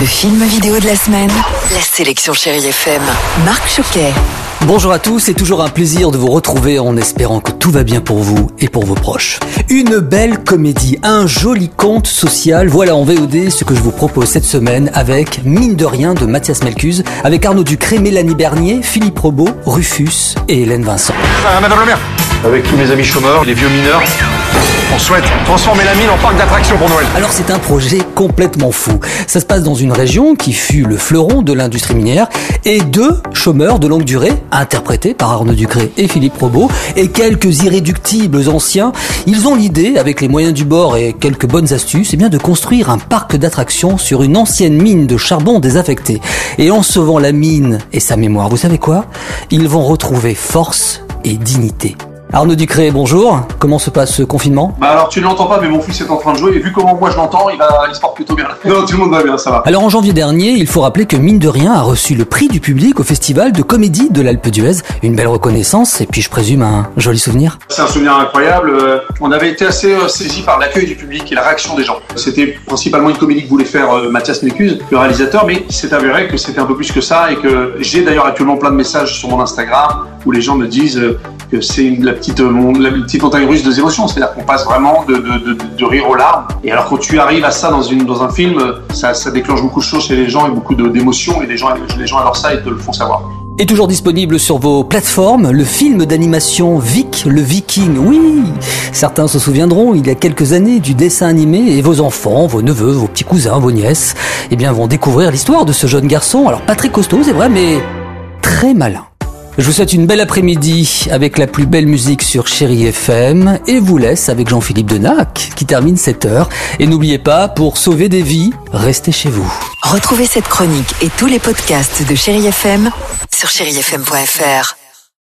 Le film vidéo de la semaine, la sélection Chérie FM. Marc Choquet. Bonjour à tous, c'est toujours un plaisir de vous retrouver en espérant que tout va bien pour vous et pour vos proches. Une belle comédie, un joli conte social, voilà en VOD ce que je vous propose cette semaine avec Mine de rien de Mathias Melcuse, avec Arnaud Ducré, Mélanie Bernier, Philippe Robot, Rufus et Hélène Vincent. Ah, Madame le maire, avec tous mes amis chômeurs, les vieux mineurs, on souhaite transformer la mine en parc d'attractions pour Noël. Alors c'est un projet complètement fou. Ça se passe dans une région qui fut le fleuron de l'industrie minière et deux chômeurs de longue durée, interprétés par Arnaud Ducré et Philippe Robot, et quelques irréductibles anciens, ils ont l'idée, avec les moyens du bord et quelques bonnes astuces, eh bien de construire un parc d'attractions sur une ancienne mine de charbon désaffectée. Et en sauvant la mine et sa mémoire, vous savez quoi? Ils vont retrouver force et dignité. Arnaud Ducré, bonjour. Comment se passe ce confinement? Bah alors tu ne l'entends pas mais mon fils est en train de jouer et vu comment moi je l'entends, il, va, il se porte plutôt bien. Non, tout le monde va bien, ça va. Alors en janvier dernier, il faut rappeler que Mine de Rien a reçu le prix du public au festival de comédie de l'Alpe d'Huez. Une belle reconnaissance et puis je présume un joli souvenir. C'est un souvenir incroyable. Euh, On avait été assez euh, saisi par l'accueil du public et la réaction des gens. C'était principalement une comédie que voulait faire euh, Mathias Mécuse, le réalisateur, mais il s'est avéré que c'était un peu plus que ça et que j'ai d'ailleurs actuellement plein de messages sur mon Instagram où les gens me disent c'est la petite, euh, la petite montagne russe de émotions. C'est-à-dire qu'on passe vraiment de, rire aux larmes. Et alors quand tu arrives à ça dans, un film, ça, déclenche beaucoup de choses chez les gens et beaucoup d'émotions et les gens, les gens adorent ça et te le font savoir. Et toujours disponible sur vos plateformes, le film d'animation Vic, le Viking. Oui, certains se souviendront, il y a quelques années, du dessin animé et vos enfants, vos neveux, vos petits cousins, vos nièces, eh bien, vont découvrir l'histoire de ce jeune garçon. Alors, pas très costaud, c'est vrai, mais très malin. Je vous souhaite une belle après-midi avec la plus belle musique sur Chéri FM et vous laisse avec Jean-Philippe Denac qui termine cette heure. Et n'oubliez pas, pour sauver des vies, restez chez vous. Retrouvez cette chronique et tous les podcasts de Chérie FM sur chérifm.fr.